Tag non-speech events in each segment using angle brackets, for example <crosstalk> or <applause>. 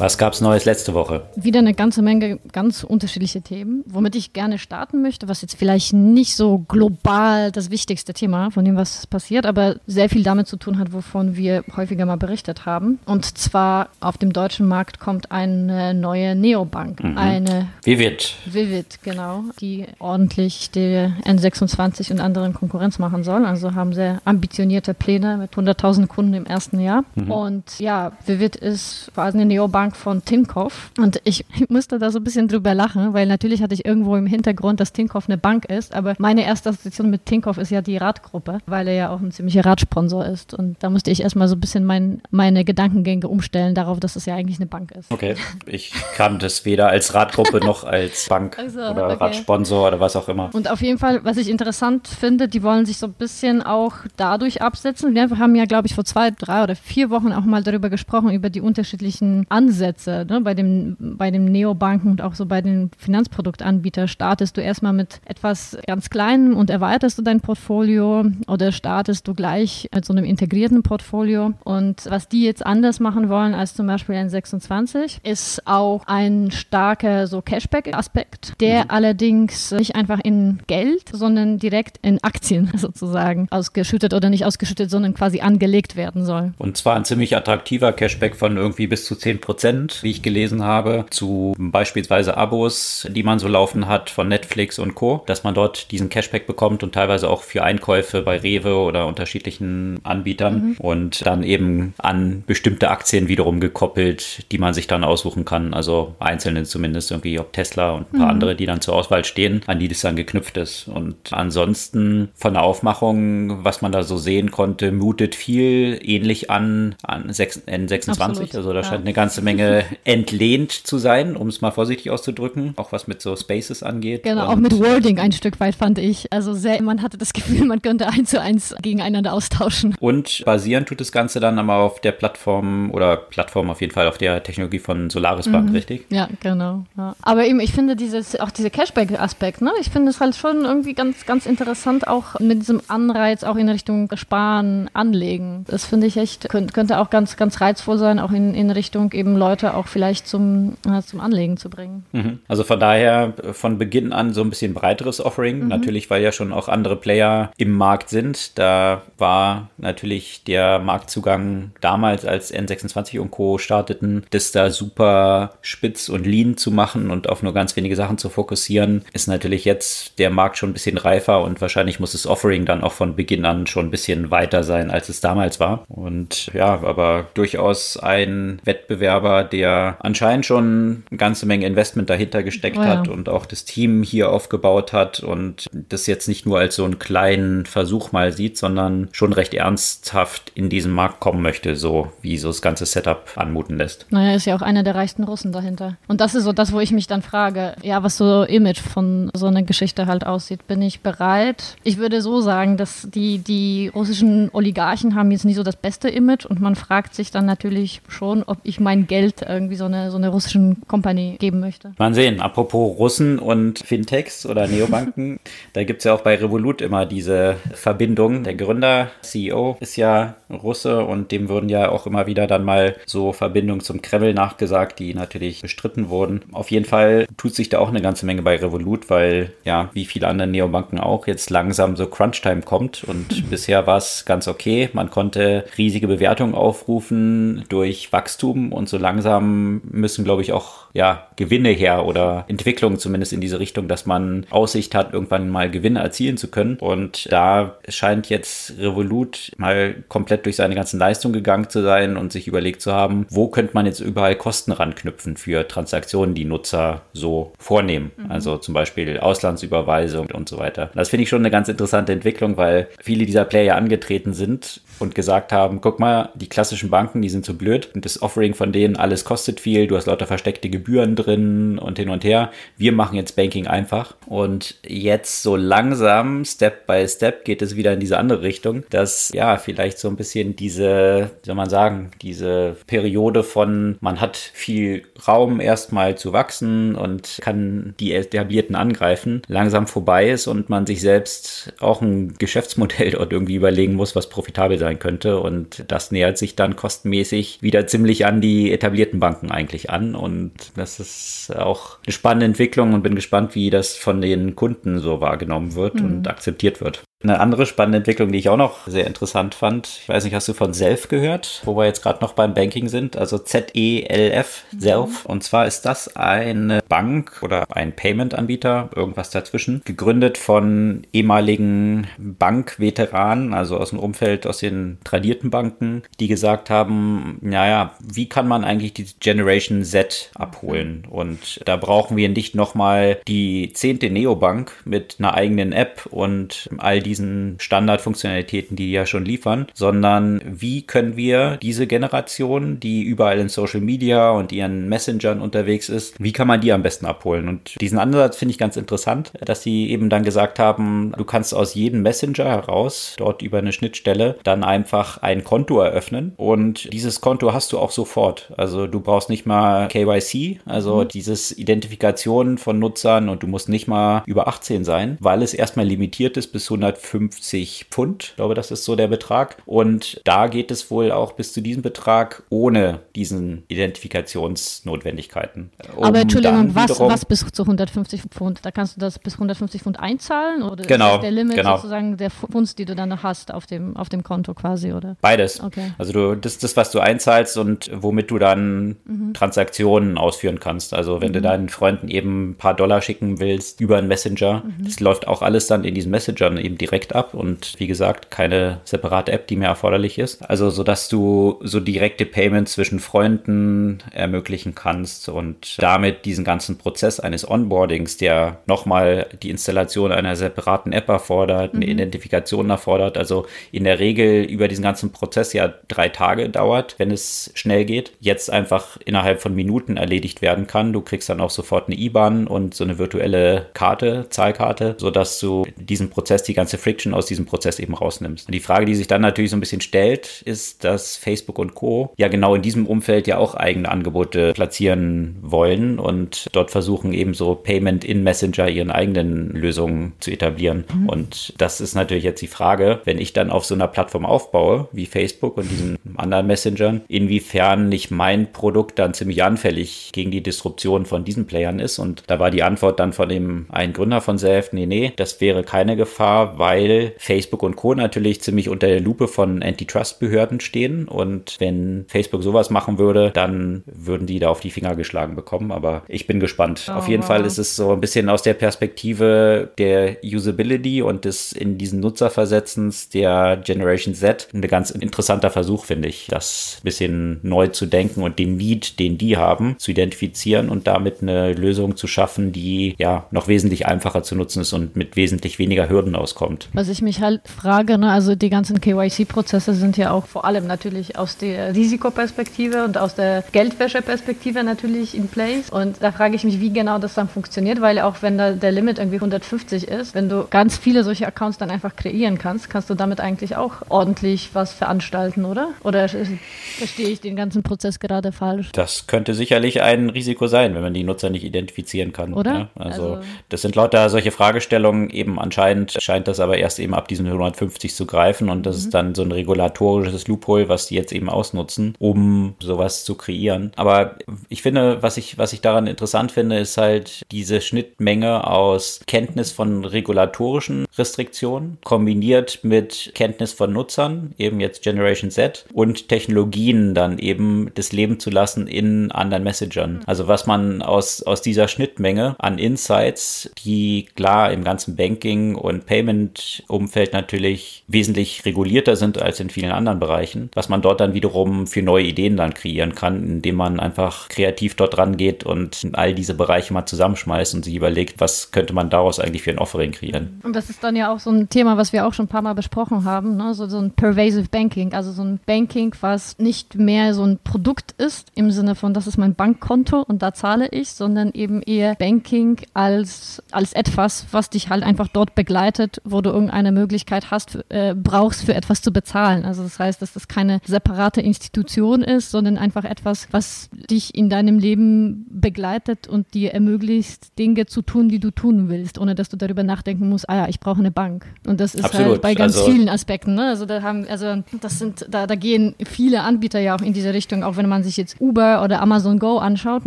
Was gab es Neues letzte Woche? Wieder eine ganze Menge ganz unterschiedliche Themen, womit ich gerne starten möchte, was jetzt vielleicht nicht so global das wichtigste Thema von dem, was passiert, aber sehr viel damit zu tun hat, wovon wir häufiger mal berichtet haben. Und zwar auf dem deutschen Markt kommt eine neue Neobank, mhm. eine Vivid. Vivid, genau, die ordentlich die N26 und anderen Konkurrenz machen soll. Also haben sehr ambitionierte Pläne mit 100.000 Kunden im ersten Jahr. Mhm. Und ja, Vivid ist quasi eine Neobank Mark von Tinkoff. Und ich, <laughs> musste da so ein bisschen drüber lachen, weil natürlich hatte ich irgendwo im Hintergrund, dass Tinkoff eine Bank ist. Aber meine erste Assoziation mit Tinkoff ist ja die Radgruppe, weil er ja auch ein ziemlicher Radsponsor ist. Und da musste ich erstmal so ein bisschen mein, meine Gedankengänge umstellen darauf, dass es ja eigentlich eine Bank ist. Okay. Ich kann das weder als Radgruppe <laughs> noch als Bank also, oder okay. Radsponsor oder was auch immer. Und auf jeden Fall, was ich interessant finde, die wollen sich so ein bisschen auch dadurch absetzen. Wir haben ja, glaube ich, vor zwei, drei oder vier Wochen auch mal darüber gesprochen, über die unterschiedlichen Ansätze Ansätze. Ne? Bei, dem, bei den Neobanken und auch so bei den Finanzproduktanbietern startest du erstmal mit etwas ganz Kleinem und erweiterst du dein Portfolio oder startest du gleich mit so einem integrierten Portfolio. Und was die jetzt anders machen wollen als zum Beispiel N26, ist auch ein starker so Cashback-Aspekt, der mhm. allerdings nicht einfach in Geld, sondern direkt in Aktien <laughs> sozusagen ausgeschüttet oder nicht ausgeschüttet, sondern quasi angelegt werden soll. Und zwar ein ziemlich attraktiver Cashback von irgendwie bis zu 10 Prozent. Prozent, wie ich gelesen habe, zu beispielsweise Abos, die man so laufen hat von Netflix und Co., dass man dort diesen Cashback bekommt und teilweise auch für Einkäufe bei Rewe oder unterschiedlichen Anbietern mhm. und dann eben an bestimmte Aktien wiederum gekoppelt, die man sich dann aussuchen kann. Also einzelne zumindest, irgendwie ob Tesla und ein paar mhm. andere, die dann zur Auswahl stehen, an die das dann geknüpft ist. Und ansonsten von der Aufmachung, was man da so sehen konnte, mutet viel ähnlich an, an N26. Absolut. Also da scheint eine ganze Menge Menge entlehnt zu sein, um es mal vorsichtig auszudrücken, auch was mit so Spaces angeht. Genau, auch mit Wording ein Stück weit fand ich. Also sehr, man hatte das Gefühl, man könnte eins zu eins gegeneinander austauschen. Und basieren tut das Ganze dann aber auf der Plattform oder Plattform auf jeden Fall auf der Technologie von Solaris Bank, mhm. richtig? Ja, genau. Ja. Aber eben, ich finde dieses, auch dieser Cashback-Aspekt, ne? ich finde es halt schon irgendwie ganz, ganz interessant, auch mit diesem Anreiz auch in Richtung Sparen, Anlegen. Das finde ich echt, könnte, könnte auch ganz, ganz reizvoll sein, auch in, in Richtung eben Leute auch vielleicht zum, äh, zum Anlegen zu bringen. Mhm. Also von daher äh, von Beginn an so ein bisschen breiteres Offering. Mhm. Natürlich, weil ja schon auch andere Player im Markt sind. Da war natürlich der Marktzugang damals, als N26 und Co. starteten, das da super spitz und lean zu machen und auf nur ganz wenige Sachen zu fokussieren, ist natürlich jetzt der Markt schon ein bisschen reifer und wahrscheinlich muss das Offering dann auch von Beginn an schon ein bisschen weiter sein, als es damals war. Und ja, aber durchaus ein Wettbewerber, Der anscheinend schon eine ganze Menge Investment dahinter gesteckt oh ja. hat und auch das Team hier aufgebaut hat und das jetzt nicht nur als so einen kleinen Versuch mal sieht, sondern schon recht ernsthaft in diesen Markt kommen möchte, so wie so das ganze Setup anmuten lässt. Naja, ist ja auch einer der reichsten Russen dahinter. Und das ist so das, wo ich mich dann frage, ja, was so Image von so einer Geschichte halt aussieht. Bin ich bereit? Ich würde so sagen, dass die, die russischen Oligarchen haben jetzt nicht so das beste Image und man fragt sich dann natürlich schon, ob ich mein Geld Geld irgendwie so eine, so eine russischen Company geben möchte. Mal sehen, apropos Russen und Fintechs oder Neobanken, <laughs> da gibt es ja auch bei Revolut immer diese Verbindung. Der Gründer, CEO, ist ja Russe und dem würden ja auch immer wieder dann mal so Verbindungen zum Kreml nachgesagt, die natürlich bestritten wurden. Auf jeden Fall tut sich da auch eine ganze Menge bei Revolut, weil ja, wie viele andere Neobanken auch, jetzt langsam so Crunch-Time kommt und <laughs> bisher war es ganz okay. Man konnte riesige Bewertungen aufrufen durch Wachstum und so langsam müssen, glaube ich, auch ja, Gewinne her oder Entwicklungen zumindest in diese Richtung, dass man Aussicht hat, irgendwann mal Gewinne erzielen zu können. Und da scheint jetzt Revolut mal komplett durch seine ganzen Leistungen gegangen zu sein und sich überlegt zu haben, wo könnte man jetzt überall Kosten ranknüpfen für Transaktionen, die Nutzer so vornehmen. Mhm. Also zum Beispiel Auslandsüberweisung und so weiter. Das finde ich schon eine ganz interessante Entwicklung, weil viele dieser Player angetreten sind und gesagt haben, guck mal, die klassischen Banken, die sind so blöd und das Offering von denen, alles kostet viel, du hast lauter versteckte Gebühren drin und hin und her. Wir machen jetzt Banking einfach. Und jetzt so langsam, Step by Step, geht es wieder in diese andere Richtung, dass ja vielleicht so ein bisschen diese, wie soll man sagen, diese Periode von, man hat viel Raum erstmal zu wachsen und kann die etablierten angreifen, langsam vorbei ist und man sich selbst auch ein Geschäftsmodell <laughs> dort irgendwie überlegen muss, was profitabel sein könnte. Und das nähert sich dann kostenmäßig wieder ziemlich an die etablierten Banken eigentlich an. Und das ist auch eine spannende Entwicklung und bin gespannt, wie das von den Kunden so wahrgenommen wird mhm. und akzeptiert wird. Eine andere spannende Entwicklung, die ich auch noch sehr interessant fand, ich weiß nicht, hast du von Self gehört, wo wir jetzt gerade noch beim Banking sind, also Z-E-L-F, Self. Mhm. Und zwar ist das eine Bank oder ein Payment-Anbieter, irgendwas dazwischen, gegründet von ehemaligen Bankveteranen, also aus dem Umfeld, aus den tradierten Banken, die gesagt haben, naja, wie kann man eigentlich die Generation Z abholen? Und da brauchen wir nicht nochmal die zehnte Neobank mit einer eigenen App und all die diesen Standardfunktionalitäten, die die ja schon liefern, sondern wie können wir diese Generation, die überall in Social Media und ihren Messengern unterwegs ist, wie kann man die am besten abholen? Und diesen Ansatz finde ich ganz interessant, dass sie eben dann gesagt haben, du kannst aus jedem Messenger heraus, dort über eine Schnittstelle, dann einfach ein Konto eröffnen und dieses Konto hast du auch sofort. Also du brauchst nicht mal KYC, also mhm. dieses Identifikation von Nutzern und du musst nicht mal über 18 sein, weil es erstmal limitiert ist bis 100 150 Pfund. Ich glaube, das ist so der Betrag. Und da geht es wohl auch bis zu diesem Betrag ohne diesen Identifikationsnotwendigkeiten. Um Aber Entschuldigung, was, was bis zu 150 Pfund? Da kannst du das bis 150 Pfund einzahlen? Oder genau, ist der Limit genau. sozusagen der Pfund, die du dann hast auf dem, auf dem Konto quasi, oder? Beides. Okay. Also du, das ist das, was du einzahlst und womit du dann mhm. Transaktionen ausführen kannst. Also wenn mhm. du deinen Freunden eben ein paar Dollar schicken willst über einen Messenger, mhm. das läuft auch alles dann in diesen Messengern eben direkt direkt ab und wie gesagt, keine separate App, die mehr erforderlich ist. Also, so dass du so direkte Payments zwischen Freunden ermöglichen kannst und damit diesen ganzen Prozess eines Onboardings, der nochmal die Installation einer separaten App erfordert, eine mhm. Identifikation erfordert, also in der Regel über diesen ganzen Prozess ja drei Tage dauert, wenn es schnell geht, jetzt einfach innerhalb von Minuten erledigt werden kann. Du kriegst dann auch sofort eine IBAN und so eine virtuelle Karte, Zahlkarte, sodass du diesen Prozess die ganze Friction aus diesem Prozess eben rausnimmst. Und die Frage, die sich dann natürlich so ein bisschen stellt, ist, dass Facebook und Co. ja genau in diesem Umfeld ja auch eigene Angebote platzieren wollen und dort versuchen eben so Payment in Messenger ihren eigenen Lösungen zu etablieren. Mhm. Und das ist natürlich jetzt die Frage, wenn ich dann auf so einer Plattform aufbaue, wie Facebook und diesen anderen Messengern, inwiefern nicht mein Produkt dann ziemlich anfällig gegen die Disruption von diesen Playern ist. Und da war die Antwort dann von dem einen Gründer von Self, nee, nee, das wäre keine Gefahr, weil weil Facebook und Co. natürlich ziemlich unter der Lupe von Antitrust-Behörden stehen. Und wenn Facebook sowas machen würde, dann würden die da auf die Finger geschlagen bekommen. Aber ich bin gespannt. Oh, auf jeden wow. Fall ist es so ein bisschen aus der Perspektive der Usability und des in diesen Nutzerversetzens der Generation Z ein ganz interessanter Versuch, finde ich, das ein bisschen neu zu denken und den Need, den die haben, zu identifizieren und damit eine Lösung zu schaffen, die ja noch wesentlich einfacher zu nutzen ist und mit wesentlich weniger Hürden auskommt kommt. Was ich mich halt frage, ne, also die ganzen KYC-Prozesse sind ja auch vor allem natürlich aus der Risikoperspektive und aus der Geldwäscheperspektive natürlich in place. Und da frage ich mich, wie genau das dann funktioniert, weil auch wenn da der Limit irgendwie 150 ist, wenn du ganz viele solche Accounts dann einfach kreieren kannst, kannst du damit eigentlich auch ordentlich was veranstalten, oder? Oder verstehe ich den ganzen Prozess gerade falsch? Das könnte sicherlich ein Risiko sein, wenn man die Nutzer nicht identifizieren kann. Oder? Ja? Also, also das sind lauter solche Fragestellungen. Eben anscheinend scheint das aber aber erst eben ab diesen 150 zu greifen und das mhm. ist dann so ein regulatorisches Loophole, was die jetzt eben ausnutzen, um sowas zu kreieren. Aber ich finde, was ich, was ich daran interessant finde, ist halt diese Schnittmenge aus Kenntnis von regulatorischen Restriktionen kombiniert mit Kenntnis von Nutzern, eben jetzt Generation Z und Technologien dann eben das Leben zu lassen in anderen Messengern. Mhm. Also was man aus, aus dieser Schnittmenge an Insights, die klar im ganzen Banking und Payment Payment-Umfeld natürlich wesentlich regulierter sind als in vielen anderen Bereichen, was man dort dann wiederum für neue Ideen dann kreieren kann, indem man einfach kreativ dort rangeht und all diese Bereiche mal zusammenschmeißt und sich überlegt, was könnte man daraus eigentlich für ein Offering kreieren. Und das ist dann ja auch so ein Thema, was wir auch schon ein paar Mal besprochen haben, ne? so, so ein Pervasive Banking, also so ein Banking, was nicht mehr so ein Produkt ist im Sinne von, das ist mein Bankkonto und da zahle ich, sondern eben eher Banking als, als etwas, was dich halt einfach dort begleitet, wo du irgendeine Möglichkeit hast, äh, brauchst für etwas zu bezahlen. Also das heißt, dass das keine separate Institution ist, sondern einfach etwas, was dich in deinem Leben begleitet und dir ermöglicht, Dinge zu tun, die du tun willst, ohne dass du darüber nachdenken musst, ah ja, ich brauche eine Bank. Und das ist halt Absolut. halt bei ganz also, vielen Aspekten. Ne? Also da haben, also das sind, da, da gehen viele Anbieter ja auch in diese Richtung, auch wenn man sich jetzt Uber oder Amazon Go anschaut,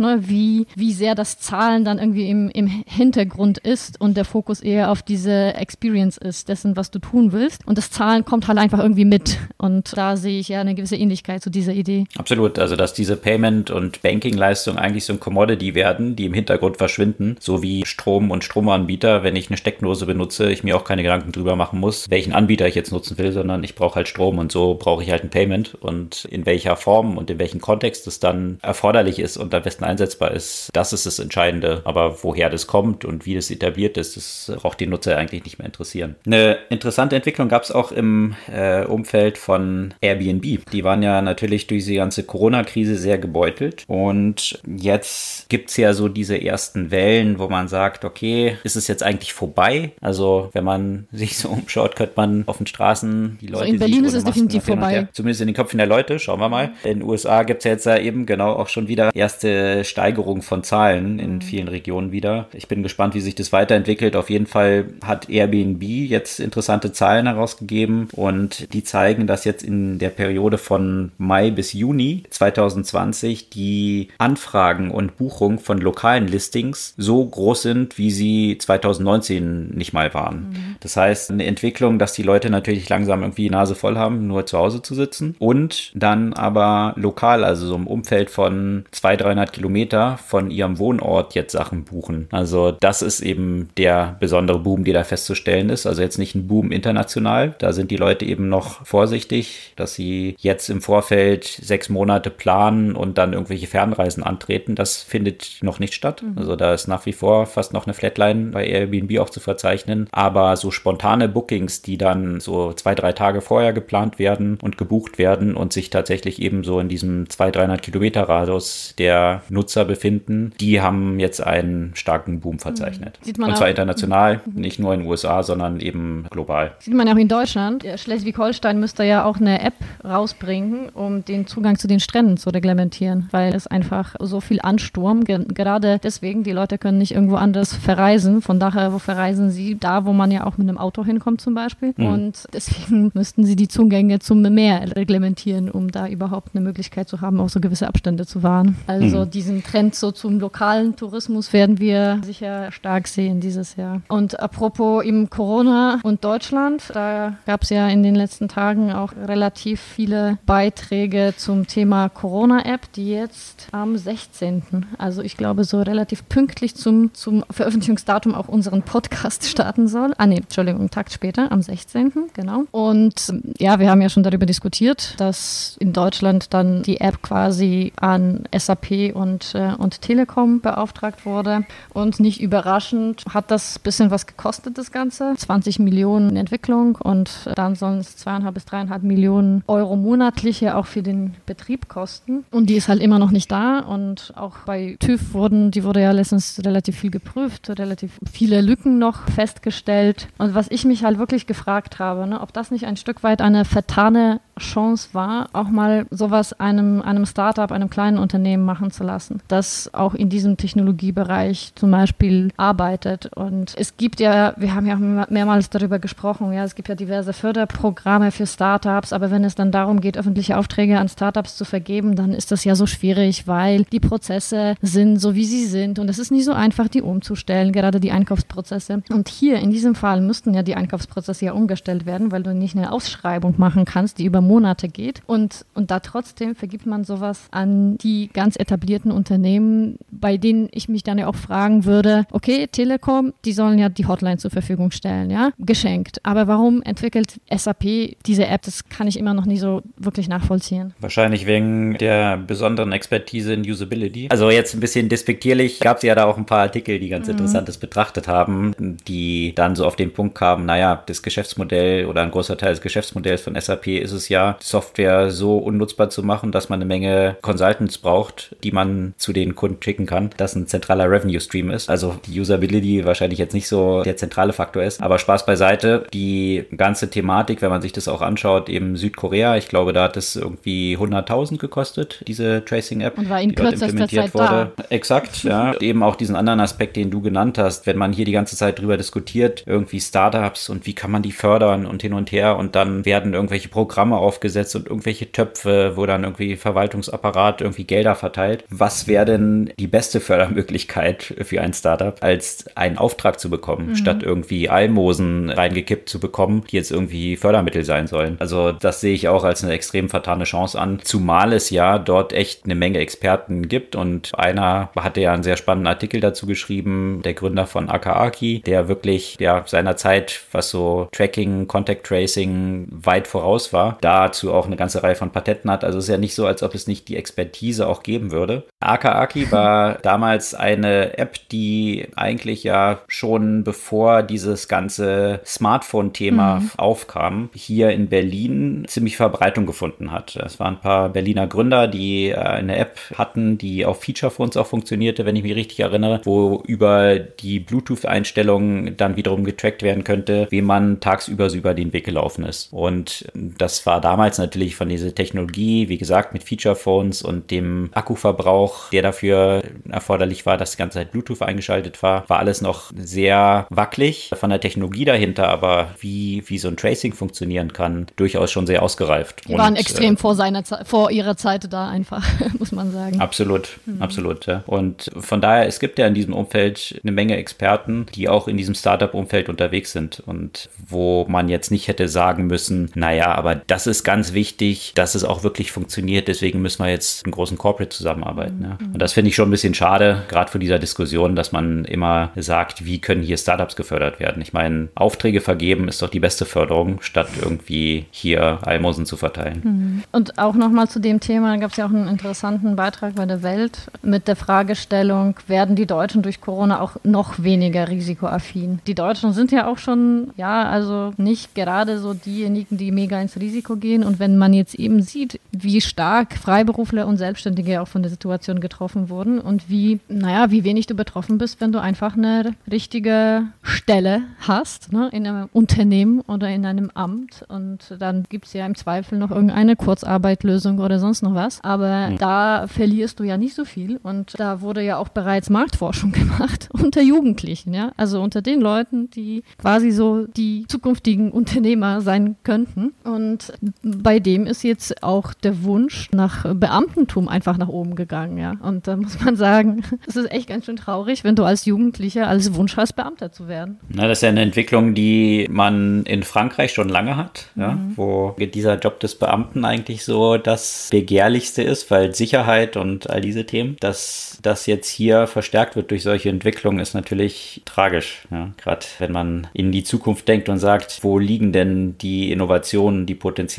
ne? wie, wie sehr das Zahlen dann irgendwie im, im Hintergrund ist und der Fokus eher auf diese Experience ist, dessen, was du tun willst. Und das Zahlen kommt halt einfach irgendwie mit. Und da sehe ich ja eine gewisse Ähnlichkeit zu dieser Idee. Absolut. Also, dass diese Payment- und Banking-Leistungen eigentlich so ein Commodity werden, die im Hintergrund verschwinden, so wie Strom und Stromanbieter. Wenn ich eine Steckdose benutze, ich mir auch keine Gedanken drüber machen muss, welchen Anbieter ich jetzt nutzen will, sondern ich brauche halt Strom und so brauche ich halt ein Payment. Und in welcher Form und in welchem Kontext es dann erforderlich ist und am besten einsetzbar ist, das ist das Entscheidende. Aber woher das kommt und wie das etabliert ist, das braucht die Nutzer eigentlich nicht mehr interessieren. Eine interessante Entwicklung gab es auch im äh, Umfeld von Airbnb. Die waren ja natürlich durch die ganze Corona-Krise sehr gebeutelt. Und jetzt gibt es ja so diese ersten Wellen, wo man sagt, okay, ist es jetzt eigentlich vorbei? Also wenn man <laughs> sich so umschaut, könnte man auf den Straßen die Leute. So in Berlin ist es definitiv vorbei. Zumindest in den Köpfen der Leute, schauen wir mal. In den USA gibt es ja jetzt ja eben genau auch schon wieder erste Steigerung von Zahlen in mhm. vielen Regionen wieder. Ich bin gespannt, wie sich das weiterentwickelt. Auf jeden Fall hat Airbnb jetzt interessante Zahlen herausgegeben und die zeigen, dass jetzt in der Periode von Mai bis Juni 2020 die Anfragen und Buchungen von lokalen Listings so groß sind, wie sie 2019 nicht mal waren. Mhm. Das heißt, eine Entwicklung, dass die Leute natürlich langsam irgendwie die Nase voll haben, nur zu Hause zu sitzen und dann aber lokal, also so im Umfeld von 200, 300 Kilometer von ihrem Wohnort jetzt Sachen buchen. Also das ist eben der besondere Boom, der da festzustellen ist. Also jetzt nicht ein Boom international. Da sind die Leute eben noch vorsichtig, dass sie jetzt im Vorfeld sechs Monate planen und dann irgendwelche Fernreisen antreten. Das findet noch nicht statt. Mhm. Also da ist nach wie vor fast noch eine Flatline bei Airbnb auch zu verzeichnen. Aber so spontane Bookings, die dann so zwei, drei Tage vorher geplant werden und gebucht werden und sich tatsächlich eben so in diesem 200, 300 Kilometer Radius der Nutzer befinden, die haben jetzt einen starken Boom verzeichnet. Sieht man und zwar international, mhm. nicht nur in den USA, sondern eben global. Sieht man auch in Deutschland. Schleswig-Holstein müsste ja auch eine App rausbringen, um den Zugang zu den Stränden zu reglementieren, weil es einfach so viel Ansturm, gerade deswegen, die Leute können nicht irgendwo anders verreisen. Von daher, wo verreisen sie? Da, wo man ja auch mit einem Auto hinkommt zum Beispiel. Mhm. Und deswegen <laughs> müssten sie die Zugänge zum Meer reglementieren, um da überhaupt eine Möglichkeit zu haben, auch so gewisse Abstände zu wahren. Also mhm. diesen Trend so zum lokalen Tourismus werden wir sicher stark sehen dieses Jahr. Und apropos im Corona und Deutschland, da gab es ja in den letzten Tagen auch relativ viele Beiträge zum Thema Corona-App, die jetzt am 16., also ich glaube so relativ pünktlich zum, zum Veröffentlichungsdatum auch unseren Podcast <laughs> starten soll. Ah nee, Entschuldigung, einen Tag später, am 16., genau. Und ja, wir haben ja schon darüber diskutiert, dass in Deutschland dann die App quasi an SAP und, äh, und Telekom beauftragt wurde. Und nicht überraschend hat das ein bisschen was gekostet, das Ganze. 20 Millionen in Entwicklung und dann sollen es zweieinhalb bis dreieinhalb Millionen Euro monatliche auch für den Betrieb kosten. Und die ist halt immer noch nicht da. Und auch bei TÜV wurden, die wurde ja letztens relativ viel geprüft, relativ viele Lücken noch festgestellt. Und was ich mich halt wirklich gefragt habe, ne, ob das nicht ein Stück weit eine vertane Chance war, auch mal sowas einem, einem Startup, einem kleinen Unternehmen machen zu lassen, das auch in diesem Technologiebereich zum Beispiel arbeitet. Und es gibt ja, wir haben ja mehrmals darüber gesprochen, ja, es gibt ja diverse Förderprogramme für Startups, aber wenn es dann darum geht, öffentliche Aufträge an Startups zu vergeben, dann ist das ja so schwierig, weil die Prozesse sind so, wie sie sind und es ist nicht so einfach, die umzustellen, gerade die Einkaufsprozesse. Und hier in diesem Fall müssten ja die Einkaufsprozesse ja umgestellt werden, weil du nicht eine Ausschreibung machen kannst, die über Monate geht. Und, und da trotzdem vergibt man sowas an die ganz etablierten Unternehmen, bei denen ich mich dann ja auch fragen würde, okay, Telekom, die sollen ja die Hotline zur Verfügung stellen, ja, geschenkt. Aber warum entwickelt SAP diese App? Das kann ich immer noch nie so wirklich nachvollziehen. Wahrscheinlich wegen der besonderen Expertise in Usability. Also jetzt ein bisschen despektierlich gab es ja da auch ein paar Artikel, die ganz mhm. Interessantes betrachtet haben, die dann so auf den Punkt kamen, naja, das Geschäftsmodell oder ein großer Teil des Geschäftsmodells von SAP ist es ja, Software so unnutzbar zu machen, dass man eine Menge Consultants braucht, die man zu den Kunden schicken kann, dass ein zentraler Revenue Stream ist. Also die Usability wahrscheinlich jetzt nicht so der zentrale Faktor ist, aber Spaß beiseite. Die ganze Thematik, wenn man sich das auch anschaut, eben Südkorea, ich glaube, da hat es irgendwie 100.000 gekostet, diese Tracing-App. Und war in kürzester Zeit wurde. da. Exakt, ja. Eben auch diesen anderen Aspekt, den du genannt hast, wenn man hier die ganze Zeit drüber diskutiert, irgendwie Startups und wie kann man die fördern und hin und her und dann werden irgendwelche Programme aufgesetzt und irgendwelche Töpfe, wo dann irgendwie Verwaltungsapparat irgendwie Gelder verteilt. Was wäre denn die beste Fördermöglichkeit für ein Startup, als einen Auftrag zu bekommen, mhm. statt irgendwie Almosen reingekippt zu bekommen, die jetzt irgendwie Fördermittel sein sollen? Also das sehe ich auch als eine extrem vertane Chance an, zumal es ja dort echt eine Menge Experten gibt und einer hatte ja einen sehr spannenden Artikel dazu geschrieben, der Gründer von Akaaki, der wirklich ja seiner Zeit, was so Tracking, Contact Tracing weit voraus war, dazu auch eine ganze Reihe von Patenten hat. Also es ist ja nicht so, als ob es nicht die Expertise auch geben würde. Akaaki <laughs> war damals eine App, die eigentlich ja schon bevor dieses ganze Smartphone-Thema mhm. aufkam, hier in Berlin ziemlich Verbreitung gefunden hat. Es waren ein paar Berliner Gründer, die äh, eine App hatten, die auf Feature-Phones auch funktionierte, wenn ich mich richtig erinnere, wo über die Bluetooth-Einstellungen dann wiederum getrackt werden könnte, wem man tagsüber so über den Weg gelaufen ist. Und das war damals natürlich von dieser Technologie, wie gesagt, mit Feature-Phones und dem Akkuverbrauch, der dafür erforderlich war, dass die ganze Zeit Bluetooth eingeschaltet war, war alles noch sehr wackelig. Von der Technologie dahinter, aber wie, wie so ein Tracing funktionieren kann, durchaus schon sehr ausgereift. Die waren extrem äh, vor, seiner, vor ihrer Zeit da einfach, <laughs> muss man sagen. Absolut, mhm. absolut. Ja. Und von daher, es gibt ja in diesem Umfeld eine Menge Experten, die auch in diesem Startup-Umfeld unterwegs sind und wo man jetzt nicht hätte sagen müssen, naja, aber das ist ganz wichtig, dass es auch wirklich funktioniert, deswegen müssen wir jetzt einen großen Corporate zusammenarbeiten. Mhm. Ja. Und das finde ich schon ein bisschen schade, gerade für dieser Diskussion, dass man immer sagt, wie können hier Startups gefördert werden. Ich meine, Aufträge vergeben ist doch die beste Förderung, statt irgendwie hier Almosen zu verteilen. Mhm. Und auch nochmal zu dem Thema, da gab es ja auch einen interessanten Beitrag bei der Welt mit der Fragestellung, werden die Deutschen durch Corona auch noch weniger risikoaffin? Die Deutschen sind ja auch schon, ja, also nicht gerade so diejenigen, die mega ins Risiko gehen. Und wenn man jetzt eben sieht, wie stark Freiberufler und Selbstständige auch von der Situation getroffen wurden und wie, naja, wie wenig du betroffen bist, wenn du einfach eine richtige Stelle hast, ne, in einem Unternehmen oder in einem Amt. Und dann gibt es ja im Zweifel noch irgendeine Kurzarbeitlösung oder sonst noch was. Aber mhm. da verlierst du ja nicht so viel. Und da wurde ja auch bereits Marktforschung <laughs> gemacht unter Jugendlichen, ja. Also unter den Leuten, die quasi so die zukünftigen Unternehmer sein könnten. Und bei dem ist jetzt auch der Wunsch nach Beamtentum einfach nach oben gegangen, ja. Und da muss man sagen, <laughs> es ist echt ganz schön traurig, wenn du als Jugendlicher als Wunsch hast, Beamter zu werden. Na, das ist ja eine Entwicklung, die man in Frankreich schon lange hat, ja, mhm. wo dieser Job des Beamten eigentlich so das Begehrlichste ist, weil Sicherheit und all diese Themen, dass das jetzt hier verstärkt wird durch solche Entwicklungen, ist natürlich tragisch. Ja. Gerade wenn man in die Zukunft denkt und sagt, wo liegen denn die Innovationen, die Potenziale,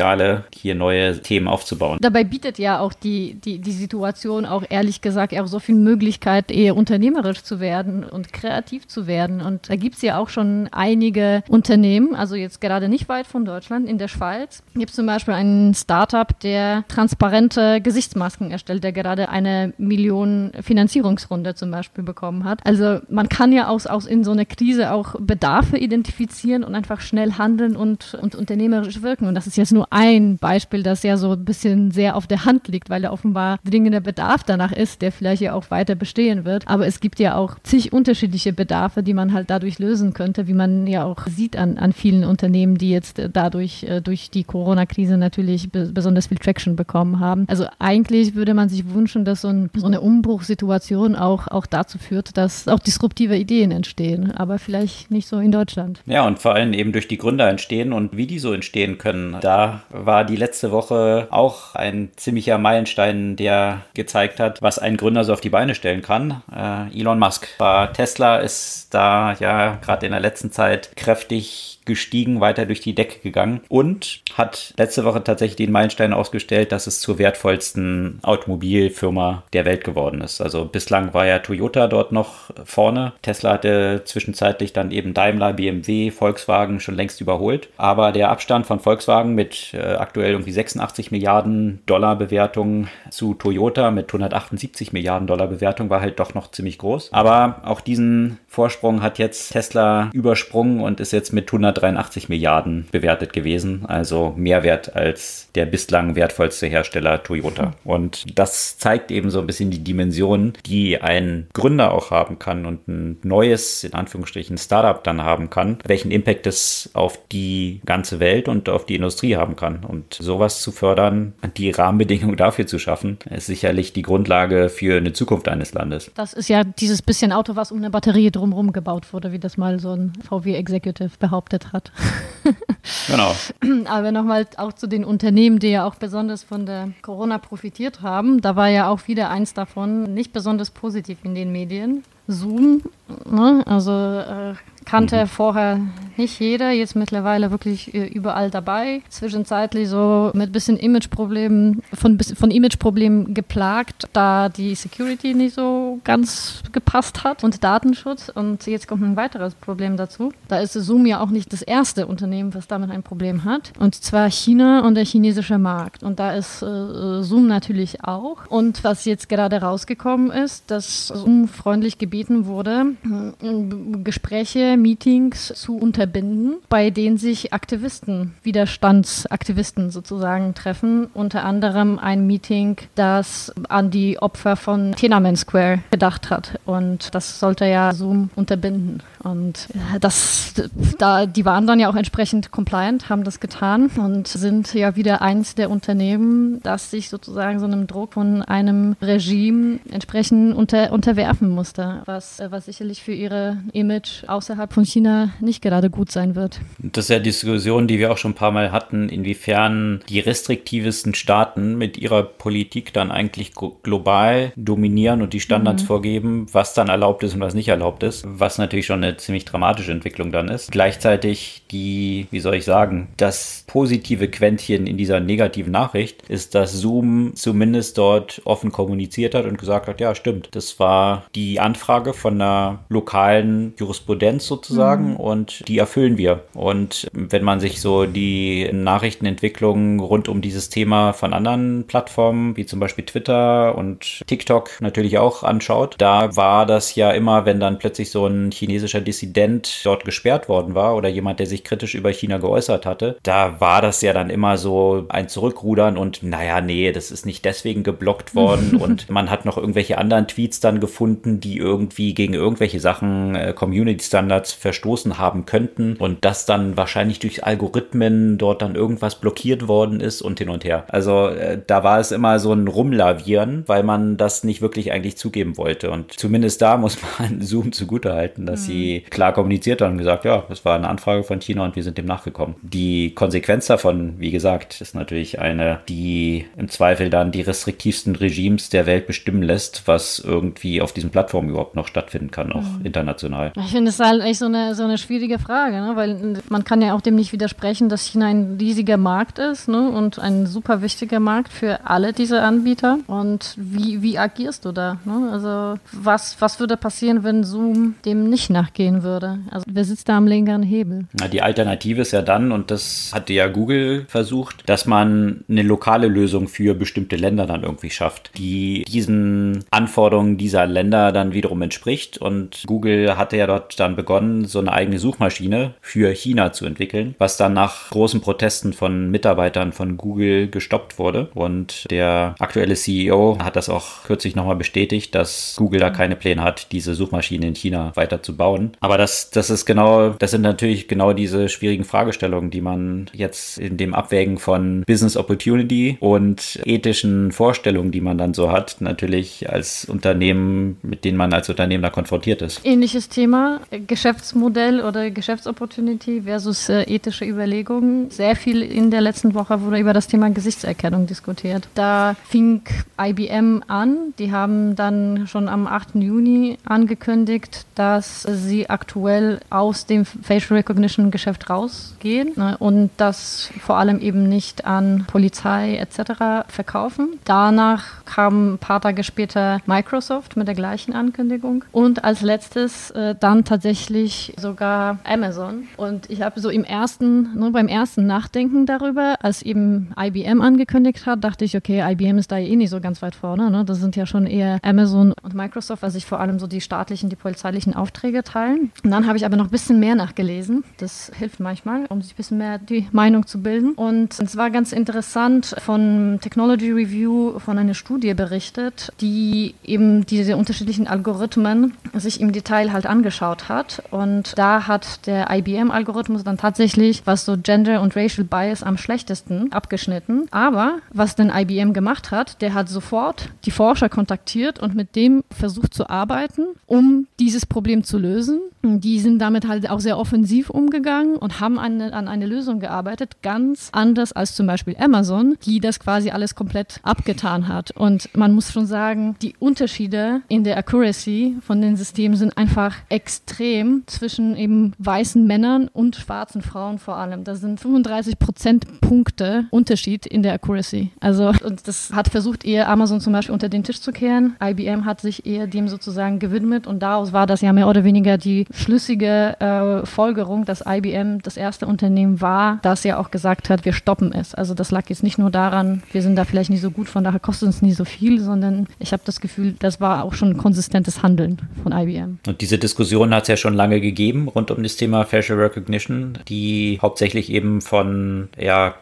hier neue Themen aufzubauen. Dabei bietet ja auch die, die, die Situation auch ehrlich gesagt auch so viel Möglichkeit, eher unternehmerisch zu werden und kreativ zu werden. Und da gibt es ja auch schon einige Unternehmen, also jetzt gerade nicht weit von Deutschland, in der Schweiz gibt es zum Beispiel einen Startup, der transparente Gesichtsmasken erstellt, der gerade eine Million Finanzierungsrunde zum Beispiel bekommen hat. Also man kann ja aus, aus in so einer Krise auch Bedarfe identifizieren und einfach schnell handeln und, und unternehmerisch wirken. Und das ist jetzt nur ein Beispiel, das ja so ein bisschen sehr auf der Hand liegt, weil da offenbar dringender Bedarf danach ist, der vielleicht ja auch weiter bestehen wird. Aber es gibt ja auch zig unterschiedliche Bedarfe, die man halt dadurch lösen könnte, wie man ja auch sieht an, an vielen Unternehmen, die jetzt dadurch äh, durch die Corona-Krise natürlich besonders viel Traction bekommen haben. Also eigentlich würde man sich wünschen, dass so, ein, so eine Umbruchssituation auch, auch dazu führt, dass auch disruptive Ideen entstehen, aber vielleicht nicht so in Deutschland. Ja, und vor allem eben durch die Gründer entstehen und wie die so entstehen können. Da war die letzte Woche auch ein ziemlicher Meilenstein, der gezeigt hat, was ein Gründer so auf die Beine stellen kann. Äh, Elon Musk. Tesla ist da ja gerade in der letzten Zeit kräftig gestiegen, weiter durch die Decke gegangen und hat letzte Woche tatsächlich den Meilenstein ausgestellt, dass es zur wertvollsten Automobilfirma der Welt geworden ist. Also bislang war ja Toyota dort noch vorne. Tesla hatte zwischenzeitlich dann eben Daimler, BMW, Volkswagen schon längst überholt. Aber der Abstand von Volkswagen mit äh, aktuell irgendwie 86 Milliarden Dollar Bewertung zu Toyota mit 178 Milliarden Dollar Bewertung war halt doch noch ziemlich groß. Aber auch diesen Vorsprung hat jetzt Tesla übersprungen und ist jetzt mit 100 183 Milliarden bewertet gewesen, also mehr wert als der bislang wertvollste Hersteller Toyota. Und das zeigt eben so ein bisschen die Dimension, die ein Gründer auch haben kann und ein neues, in Anführungsstrichen, Startup dann haben kann, welchen Impact es auf die ganze Welt und auf die Industrie haben kann. Und sowas zu fördern, die Rahmenbedingungen <laughs> dafür zu schaffen, ist sicherlich die Grundlage für eine Zukunft eines Landes. Das ist ja dieses bisschen Auto, was um eine Batterie drumherum gebaut wurde, wie das mal so ein VW-Executive behauptet hat. <laughs> genau. Aber nochmal auch zu den Unternehmen, die ja auch besonders von der Corona profitiert haben. Da war ja auch wieder eins davon nicht besonders positiv in den Medien. Zoom, ne? also äh, kannte mhm. vorher nicht jeder, jetzt mittlerweile wirklich äh, überall dabei. Zwischenzeitlich so mit bisschen Imageproblemen, von, von Imageproblemen geplagt, da die Security nicht so ganz gepasst hat und Datenschutz. Und jetzt kommt ein weiteres Problem dazu. Da ist Zoom ja auch nicht das erste Unternehmen, was damit ein Problem hat. Und zwar China und der chinesische Markt. Und da ist äh, Zoom natürlich auch. Und was jetzt gerade rausgekommen ist, dass Zoom freundlich gebeten wurde, äh, Gespräche Meetings zu unterbinden, bei denen sich Aktivisten, Widerstandsaktivisten sozusagen treffen. Unter anderem ein Meeting, das an die Opfer von Tiananmen Square gedacht hat. Und das sollte ja Zoom unterbinden. Und das, da, die waren dann ja auch entsprechend compliant, haben das getan und sind ja wieder eins der Unternehmen, das sich sozusagen so einem Druck von einem Regime entsprechend unter, unterwerfen musste, was, was sicherlich für ihre Image außerhalb von China nicht gerade gut sein wird. Das ist ja die Diskussion, die wir auch schon ein paar Mal hatten, inwiefern die restriktivsten Staaten mit ihrer Politik dann eigentlich global dominieren und die Standards mhm. vorgeben, was dann erlaubt ist und was nicht erlaubt ist, was natürlich schon eine ziemlich dramatische Entwicklung dann ist. Gleichzeitig die, wie soll ich sagen, das positive Quäntchen in dieser negativen Nachricht ist, dass Zoom zumindest dort offen kommuniziert hat und gesagt hat, ja, stimmt, das war die Anfrage von einer lokalen Jurisprudenz sozusagen mhm. und die erfüllen wir. Und wenn man sich so die Nachrichtenentwicklung rund um dieses Thema von anderen Plattformen, wie zum Beispiel Twitter und TikTok natürlich auch anschaut, da war das ja immer, wenn dann plötzlich so ein chinesischer Dissident dort gesperrt worden war oder jemand, der sich kritisch über China geäußert hatte, da war das ja dann immer so ein Zurückrudern und naja, nee, das ist nicht deswegen geblockt worden <laughs> und man hat noch irgendwelche anderen Tweets dann gefunden, die irgendwie gegen irgendwelche Sachen äh, Community Standards verstoßen haben könnten und das dann wahrscheinlich durch Algorithmen dort dann irgendwas blockiert worden ist und hin und her. Also äh, da war es immer so ein Rumlavieren, weil man das nicht wirklich eigentlich zugeben wollte und zumindest da muss man <laughs> Zoom zugutehalten, dass mhm. sie klar kommuniziert haben und gesagt, ja, das war eine Anfrage von China und wir sind dem nachgekommen. Die Konsequenz davon, wie gesagt, ist natürlich eine, die im Zweifel dann die restriktivsten Regimes der Welt bestimmen lässt, was irgendwie auf diesen Plattformen überhaupt noch stattfinden kann, auch mhm. international. Ich finde es halt echt so eine, so eine schwierige Frage, ne? weil man kann ja auch dem nicht widersprechen, dass China ein riesiger Markt ist ne? und ein super wichtiger Markt für alle diese Anbieter. Und wie, wie agierst du da? Ne? Also was, was würde passieren, wenn Zoom dem nicht nachgeht? gehen würde. Also wer sitzt da am längeren Hebel? Na, die Alternative ist ja dann, und das hatte ja Google versucht, dass man eine lokale Lösung für bestimmte Länder dann irgendwie schafft, die diesen Anforderungen dieser Länder dann wiederum entspricht. Und Google hatte ja dort dann begonnen, so eine eigene Suchmaschine für China zu entwickeln, was dann nach großen Protesten von Mitarbeitern von Google gestoppt wurde. Und der aktuelle CEO hat das auch kürzlich nochmal bestätigt, dass Google da keine Pläne hat, diese Suchmaschine in China weiter zu bauen. Aber das, das ist genau, das sind natürlich genau diese schwierigen Fragestellungen, die man jetzt in dem Abwägen von Business Opportunity und ethischen Vorstellungen, die man dann so hat, natürlich als Unternehmen, mit denen man als Unternehmen da konfrontiert ist. Ähnliches Thema, Geschäftsmodell oder Geschäftsopportunity versus äh, ethische Überlegungen. Sehr viel in der letzten Woche wurde über das Thema Gesichtserkennung diskutiert. Da fing IBM an. Die haben dann schon am 8. Juni angekündigt, dass sie aktuell aus dem Facial Recognition Geschäft rausgehen ne, und das vor allem eben nicht an Polizei etc. verkaufen. Danach kam ein paar Tage später Microsoft mit der gleichen Ankündigung und als letztes äh, dann tatsächlich sogar Amazon. Und ich habe so im ersten, nur beim ersten Nachdenken darüber, als eben IBM angekündigt hat, dachte ich, okay, IBM ist da eh nicht so ganz weit vorne. Ne? Das sind ja schon eher Amazon und Microsoft, weil sich vor allem so die staatlichen, die polizeilichen Aufträge teilen. Und dann habe ich aber noch ein bisschen mehr nachgelesen. Das hilft manchmal, um sich ein bisschen mehr die Meinung zu bilden. Und es war ganz interessant von Technology Review von einer Studie berichtet, die eben diese unterschiedlichen Algorithmen sich im Detail halt angeschaut hat. Und da hat der IBM-Algorithmus dann tatsächlich, was so Gender und Racial Bias am schlechtesten abgeschnitten. Aber was denn IBM gemacht hat, der hat sofort die Forscher kontaktiert und mit dem versucht zu arbeiten, um dieses Problem zu lösen. Die sind damit halt auch sehr offensiv umgegangen und haben eine, an eine Lösung gearbeitet, ganz anders als zum Beispiel Amazon, die das quasi alles komplett abgetan hat. Und man muss schon sagen, die Unterschiede in der Accuracy von den Systemen sind einfach extrem zwischen eben weißen Männern und schwarzen Frauen vor allem. Das sind 35 Prozentpunkte Unterschied in der Accuracy. Also, und das hat versucht, eher Amazon zum Beispiel unter den Tisch zu kehren. IBM hat sich eher dem sozusagen gewidmet und daraus war das ja mehr oder weniger die schlüssige äh, Folgerung, dass IBM das erste Unternehmen war, das ja auch gesagt hat, wir stoppen es. Also das lag jetzt nicht nur daran, wir sind da vielleicht nicht so gut, von daher kostet uns nicht so viel, sondern ich habe das Gefühl, das war auch schon ein konsistentes Handeln von IBM. Und diese Diskussion hat es ja schon lange gegeben rund um das Thema Facial Recognition, die hauptsächlich eben von ja,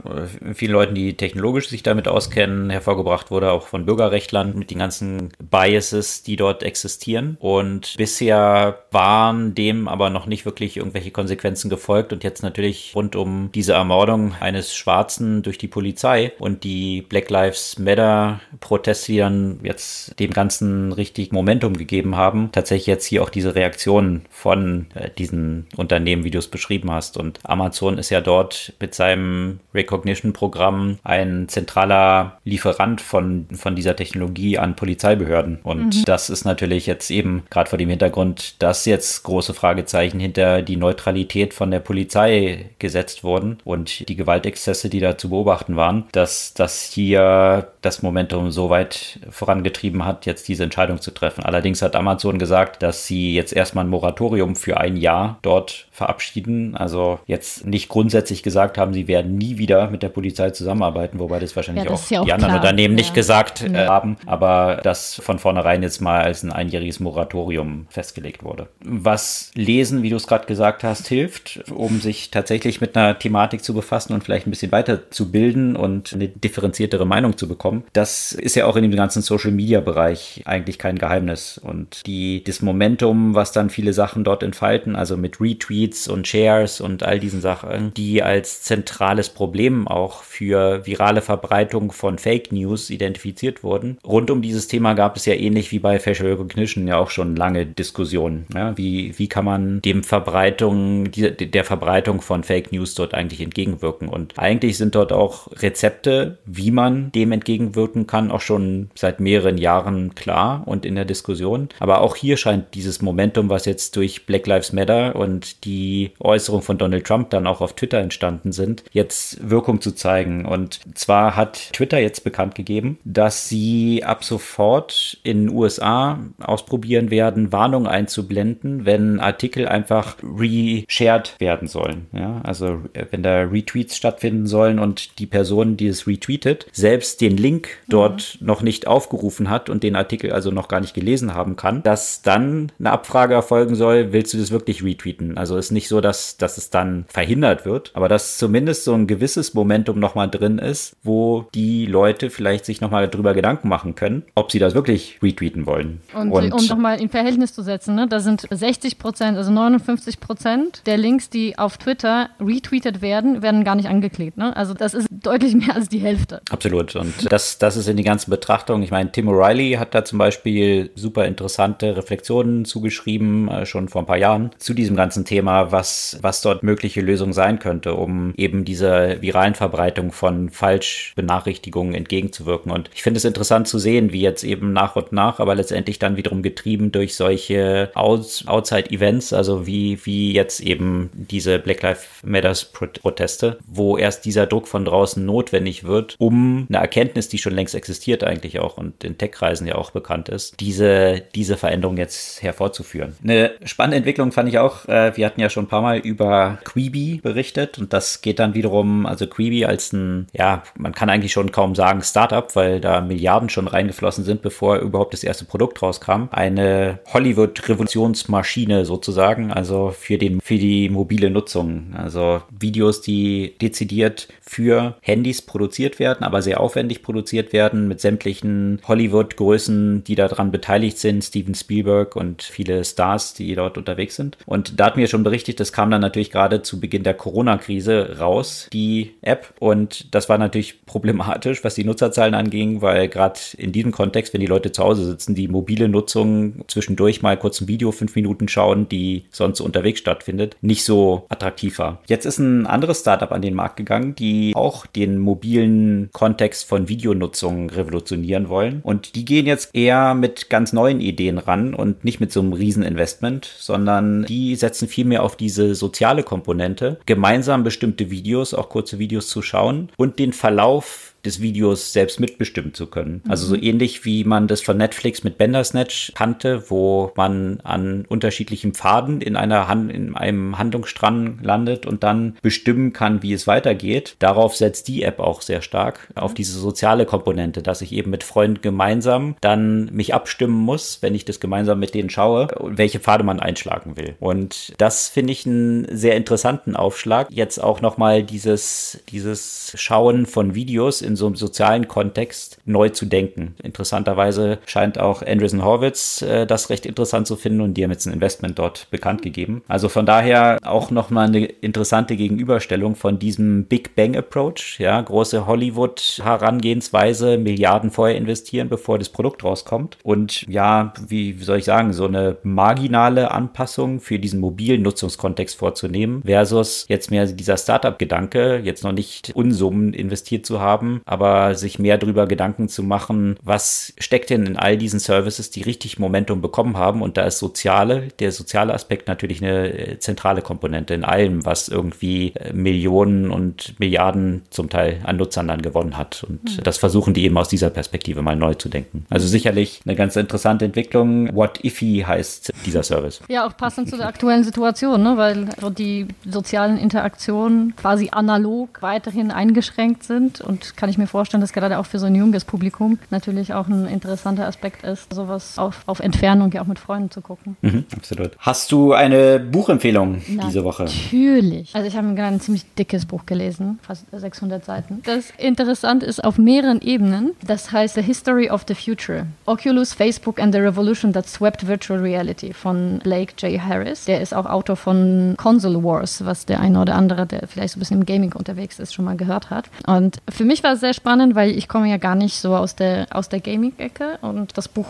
vielen Leuten, die technologisch sich damit auskennen, hervorgebracht wurde, auch von Bürgerrechtlern mit den ganzen Biases, die dort existieren. Und bisher waren dem aber noch nicht wirklich irgendwelche Konsequenzen gefolgt und jetzt natürlich rund um diese Ermordung eines Schwarzen durch die Polizei und die Black Lives Matter Proteste, die dann jetzt dem Ganzen richtig Momentum gegeben haben, tatsächlich jetzt hier auch diese Reaktion von äh, diesen Unternehmen, wie du es beschrieben hast. Und Amazon ist ja dort mit seinem Recognition-Programm ein zentraler Lieferant von, von dieser Technologie an Polizeibehörden. Und mhm. das ist natürlich jetzt eben gerade vor dem Hintergrund, dass jetzt große Fragezeichen hinter die Neutralität von der Polizei gesetzt wurden und die Gewaltexzesse, die da zu beobachten waren, dass das hier das Momentum so weit vorangetrieben hat, jetzt diese Entscheidung zu treffen. Allerdings hat Amazon gesagt, dass sie jetzt erstmal ein Moratorium für ein Jahr dort verabschieden. Also jetzt nicht grundsätzlich gesagt haben, sie werden nie wieder mit der Polizei zusammenarbeiten, wobei das wahrscheinlich ja, das auch, ja auch, die anderen klar. Unternehmen ja. nicht gesagt äh, haben, aber das von vornherein jetzt mal als ein einjähriges Moratorium festgelegt wurde. Was Lesen, wie du es gerade gesagt hast, hilft, um sich tatsächlich mit einer Thematik zu befassen und vielleicht ein bisschen weiter zu bilden und eine differenziertere Meinung zu bekommen. Das ist ja auch in dem ganzen Social Media Bereich eigentlich kein Geheimnis. Und die, das Momentum, was dann viele Sachen dort entfalten, also mit Retweets und Shares und all diesen Sachen, die als zentrales Problem auch für virale Verbreitung von Fake News identifiziert wurden. Rund um dieses Thema gab es ja ähnlich wie bei Facial Recognition ja auch schon lange Diskussionen. Ja, wie, wie kann man dem Verbreitung, der Verbreitung von Fake News dort eigentlich entgegenwirken? Und eigentlich sind dort auch Rezepte, wie man dem entgegenwirken kann, auch schon seit mehreren Jahren klar und in der Diskussion. Aber auch hier scheint dieses Momentum, was jetzt durch Black Lives Matter und die Äußerung von Donald Trump dann auch auf Twitter entstanden sind, jetzt Wirkung zu zeigen. Und zwar hat Twitter jetzt bekannt gegeben, dass sie ab sofort in den USA ausprobieren werden, Warnungen einzublenden, wenn Artikel einfach reshared werden sollen. Ja, also wenn da Retweets stattfinden sollen und die Person, die es retweetet, selbst den Link dort mhm. noch nicht aufgerufen hat und den Artikel also noch gar nicht gelesen haben kann, dass dann eine Abfrage erfolgen soll, willst du das wirklich retweeten? Also ist nicht so, dass, dass es dann verhindert wird, aber dass zumindest so ein gewisses Momentum nochmal drin ist, wo die Leute vielleicht sich nochmal darüber Gedanken machen können, ob sie das wirklich retweeten wollen. Und, und um nochmal in Verhältnis zu setzen, ne, da sind 60 Prozent, also 59 Prozent der Links, die auf Twitter retweetet werden, werden gar nicht angeklickt. Ne? Also das ist deutlich mehr als die Hälfte. Absolut. Und das, das ist in die ganzen Betrachtungen. Ich meine, Tim O'Reilly hat da zum Beispiel super interessante Reflexionen zugeschrieben, äh, schon vor ein paar Jahren zu diesem ganzen Thema, was, was dort mögliche Lösung sein könnte, um eben dieser viralen Verbreitung von Falschbenachrichtigungen entgegenzuwirken. Und ich finde es interessant zu sehen, wie jetzt eben nach und nach, aber letztendlich dann wiederum getrieben durch solche Outside-Events, also wie, wie jetzt eben diese Black Lives Matters Proteste, wo erst dieser Druck von draußen notwendig wird, um eine Erkenntnis, die schon längst existiert eigentlich auch und in Tech-Kreisen ja auch bekannt ist, diese, diese Veränderung jetzt hervorzuführen. Eine spannende Entwicklung fand ich auch, äh, wir hatten ja schon ein paar Mal über Quibi berichtet und das geht dann wiederum, also Quibi als ein, ja, man kann eigentlich schon kaum sagen Startup, weil da Milliarden schon reingeflossen sind, bevor überhaupt das erste Produkt rauskam. Eine Hollywood-Revolutionsmaschine sozusagen, also für, den, für die mobile Nutzung. Also Videos, die dezidiert für Handys produziert werden, aber sehr aufwendig produziert werden mit sämtlichen Hollywood-Größen, die daran beteiligt sind, Steven Spielberg und viele Stars, die dort unterwegs sind. Und da hatten wir schon berichtet, das kam dann natürlich gerade zu Beginn der Corona-Krise raus, die App. Und das war natürlich <laughs> problematisch, was die Nutzerzahlen anging, weil gerade in diesem Kontext, wenn die Leute zu Hause sitzen, die mobile Nutzung zwischendurch mal kurz ein Video fünf Minuten schauen, die sonst unterwegs stattfindet, nicht so attraktiv war. Jetzt ist ein anderes Startup an den Markt gegangen, die auch den mobilen Kontext von Videonutzung revolutionieren wollen. Und die gehen jetzt eher mit ganz neuen Ideen ran und nicht mit so einem Rieseninvestment, sondern die setzen viel mehr auf diese soziale Komponente, gemeinsam bestimmte Videos, auch kurze Videos zu schauen und den Verlauf des Videos selbst mitbestimmen zu können. Mhm. Also so ähnlich wie man das von Netflix mit Bandersnatch kannte, wo man an unterschiedlichen Pfaden in einer Hand, in einem Handlungsstrang landet und dann bestimmen kann, wie es weitergeht. Darauf setzt die App auch sehr stark mhm. auf diese soziale Komponente, dass ich eben mit Freunden gemeinsam dann mich abstimmen muss, wenn ich das gemeinsam mit denen schaue, welche Pfade man einschlagen will. Und das finde ich einen sehr interessanten Aufschlag. Jetzt auch nochmal dieses, dieses Schauen von Videos in in so einem sozialen Kontext neu zu denken. Interessanterweise scheint auch Andreessen Horwitz äh, das recht interessant zu finden und die haben jetzt ein Investment dort bekannt gegeben. Also von daher auch nochmal eine interessante Gegenüberstellung von diesem Big Bang Approach, ja, große Hollywood-Herangehensweise, Milliarden vorher investieren, bevor das Produkt rauskommt. Und ja, wie soll ich sagen, so eine marginale Anpassung für diesen mobilen Nutzungskontext vorzunehmen, versus jetzt mehr dieser Startup-Gedanke, jetzt noch nicht Unsummen investiert zu haben, aber sich mehr darüber Gedanken zu machen, was steckt denn in all diesen Services, die richtig Momentum bekommen haben. Und da ist soziale, der soziale Aspekt natürlich eine äh, zentrale Komponente in allem, was irgendwie äh, Millionen und Milliarden zum Teil an Nutzern dann gewonnen hat. Und mhm. das versuchen die eben aus dieser Perspektive mal neu zu denken. Also sicherlich eine ganz interessante Entwicklung. What Ify heißt dieser Service. Ja, auch passend zu der aktuellen Situation, ne? weil die sozialen Interaktionen quasi analog weiterhin eingeschränkt sind und kann ich mir vorstellen, dass gerade auch für so ein junges Publikum natürlich auch ein interessanter Aspekt ist, sowas auf, auf Entfernung ja auch mit Freunden zu gucken. Mhm, absolut. Hast du eine Buchempfehlung Na, diese Woche? Natürlich. Also ich habe gerade ein ziemlich dickes Buch gelesen, fast 600 Seiten. Das interessant ist auf mehreren Ebenen. Das heißt The History of the Future. Oculus, Facebook and the Revolution that Swept Virtual Reality von Blake J. Harris. Der ist auch Autor von Console Wars, was der eine oder andere, der vielleicht so ein bisschen im Gaming unterwegs ist, schon mal gehört hat. Und für mich war war sehr spannend, weil ich komme ja gar nicht so aus der, aus der Gaming-Ecke und das Buch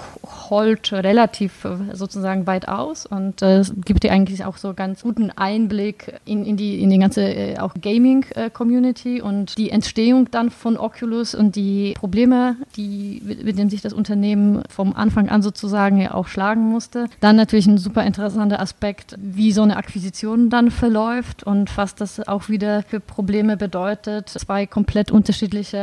holt relativ äh, sozusagen weit aus und äh, gibt dir eigentlich auch so ganz guten Einblick in, in, die, in die ganze äh, Gaming-Community und die Entstehung dann von Oculus und die Probleme, die, mit denen sich das Unternehmen vom Anfang an sozusagen ja auch schlagen musste. Dann natürlich ein super interessanter Aspekt, wie so eine Akquisition dann verläuft und was das auch wieder für Probleme bedeutet. Zwei komplett unterschiedliche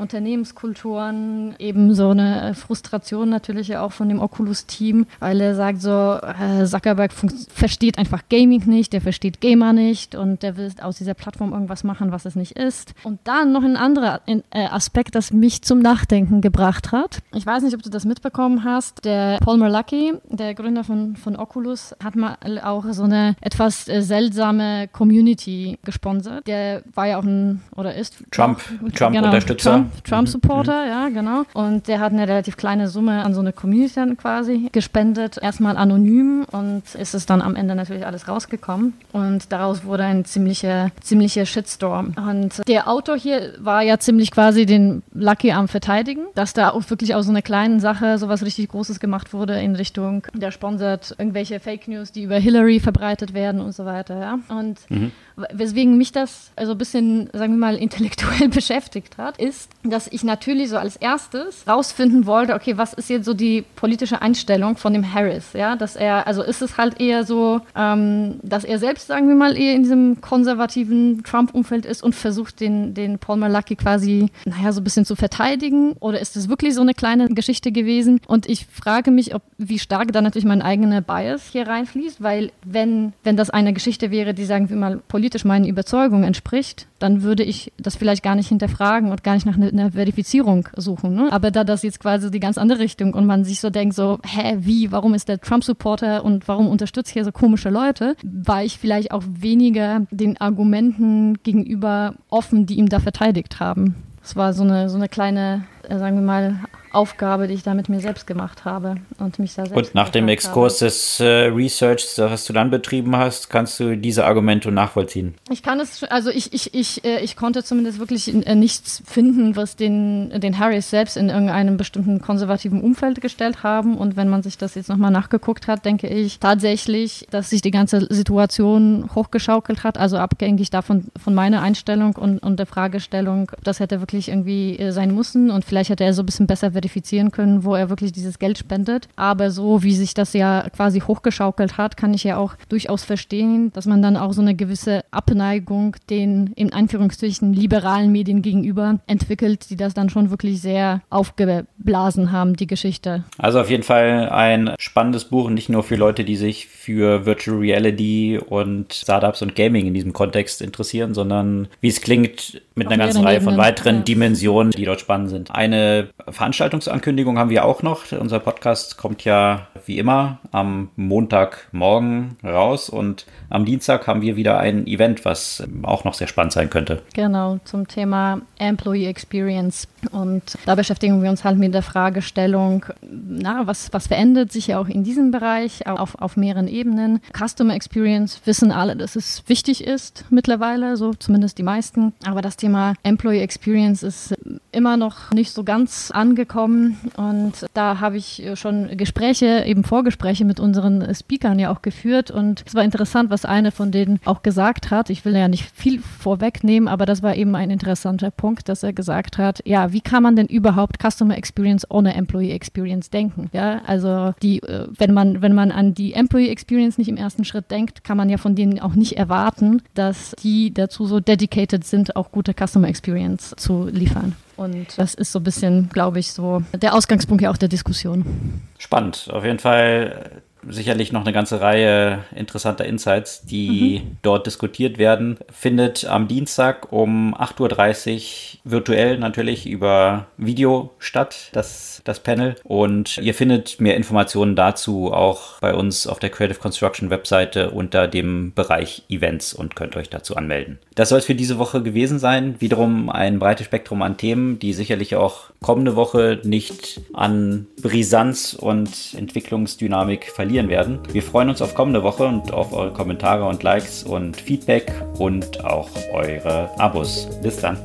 Unternehmenskulturen, eben so eine Frustration natürlich auch von dem Oculus-Team, weil er sagt so, äh, Zuckerberg versteht einfach Gaming nicht, der versteht Gamer nicht und der will aus dieser Plattform irgendwas machen, was es nicht ist. Und dann noch ein anderer äh, Aspekt, das mich zum Nachdenken gebracht hat. Ich weiß nicht, ob du das mitbekommen hast. Der Paul Merlucky, der Gründer von, von Oculus, hat mal auch so eine etwas äh, seltsame Community gesponsert. Der war ja auch ein, oder ist Trump, Trump Trump-Unterstützer. Trump-Supporter, mhm. ja, genau. Und der hat eine relativ kleine Summe an so eine Community dann quasi gespendet, erstmal anonym und ist es dann am Ende natürlich alles rausgekommen. Und daraus wurde ein ziemlicher, ziemlicher Shitstorm. Und der Autor hier war ja ziemlich quasi den Lucky am Verteidigen, dass da auch wirklich aus so einer kleinen Sache sowas richtig Großes gemacht wurde in Richtung, der sponsert irgendwelche Fake News, die über Hillary verbreitet werden und so weiter, ja. Und mhm weswegen mich das also ein bisschen, sagen wir mal, intellektuell <laughs> beschäftigt hat, ist, dass ich natürlich so als erstes rausfinden wollte, okay, was ist jetzt so die politische Einstellung von dem Harris, ja, dass er, also ist es halt eher so, ähm, dass er selbst, sagen wir mal, eher in diesem konservativen Trump-Umfeld ist und versucht, den, den Paul Malaki quasi, naja, so ein bisschen zu verteidigen oder ist es wirklich so eine kleine Geschichte gewesen? Und ich frage mich, ob, wie stark da natürlich mein eigener Bias hier reinfließt, weil wenn, wenn das eine Geschichte wäre, die, sagen wir mal, politisch politisch meinen Überzeugungen entspricht, dann würde ich das vielleicht gar nicht hinterfragen und gar nicht nach einer ne Verifizierung suchen. Ne? Aber da das jetzt quasi die ganz andere Richtung und man sich so denkt, so, hä, wie, warum ist der Trump-Supporter und warum unterstützt hier so komische Leute, war ich vielleicht auch weniger den Argumenten gegenüber offen, die ihm da verteidigt haben. Es war so eine, so eine kleine, sagen wir mal, Aufgabe, die ich da mit mir selbst gemacht habe und mich da selbst. Und nach dem Exkurs habe. des äh, Research, was du dann betrieben hast, kannst du diese Argumente nachvollziehen? Ich kann es, also ich, ich, ich, äh, ich konnte zumindest wirklich äh, nichts finden, was den, den Harris selbst in irgendeinem bestimmten konservativen Umfeld gestellt haben. Und wenn man sich das jetzt nochmal nachgeguckt hat, denke ich tatsächlich, dass sich die ganze Situation hochgeschaukelt hat, also abgängig davon von meiner Einstellung und, und der Fragestellung, das hätte wirklich irgendwie äh, sein müssen und vielleicht hätte er so ein bisschen besser verifizieren können, wo er wirklich dieses Geld spendet. Aber so wie sich das ja quasi hochgeschaukelt hat, kann ich ja auch durchaus verstehen, dass man dann auch so eine gewisse Abneigung den in Anführungszeichen liberalen Medien gegenüber entwickelt, die das dann schon wirklich sehr aufgeblasen haben, die Geschichte. Also auf jeden Fall ein spannendes Buch, nicht nur für Leute, die sich für Virtual Reality und Startups und Gaming in diesem Kontext interessieren, sondern wie es klingt mit einer ganzen Reihe von weiteren ja. Dimensionen, die dort spannend sind. Eine Veranstaltung Veranstaltungsankündigung haben wir auch noch. Unser Podcast kommt ja wie immer am Montagmorgen raus und am Dienstag haben wir wieder ein Event, was auch noch sehr spannend sein könnte. Genau, zum Thema Employee Experience. Und da beschäftigen wir uns halt mit der Fragestellung, na, was, was verändert sich ja auch in diesem Bereich auf, auf mehreren Ebenen. Customer Experience wissen alle, dass es wichtig ist mittlerweile, so zumindest die meisten. Aber das Thema Employee Experience ist immer noch nicht so ganz angekommen. Und da habe ich schon Gespräche, eben Vorgespräche mit unseren Speakern ja auch geführt. Und es war interessant, was eine von denen auch gesagt hat. Ich will ja nicht viel vorwegnehmen, aber das war eben ein interessanter Punkt, dass er gesagt hat, ja, wie kann man denn überhaupt Customer Experience ohne Employee Experience denken? Ja, also die, äh, wenn man, wenn man an die Employee Experience nicht im ersten Schritt denkt, kann man ja von denen auch nicht erwarten, dass die dazu so dedicated sind, auch gute Customer Experience zu liefern. Und das ist so ein bisschen, glaube ich, so der Ausgangspunkt ja auch der Diskussion. Spannend. Auf jeden Fall sicherlich noch eine ganze Reihe interessanter Insights, die mhm. dort diskutiert werden. Findet am Dienstag um 8.30 Uhr virtuell natürlich über Video statt, das, das Panel. Und ihr findet mehr Informationen dazu auch bei uns auf der Creative Construction Webseite unter dem Bereich Events und könnt euch dazu anmelden. Das soll es für diese Woche gewesen sein. Wiederum ein breites Spektrum an Themen, die sicherlich auch kommende Woche nicht an Brisanz und Entwicklungsdynamik verlieren verlieren werden. Wir freuen uns auf kommende Woche und auf eure Kommentare und Likes und Feedback und auch eure Abos. Bis dann.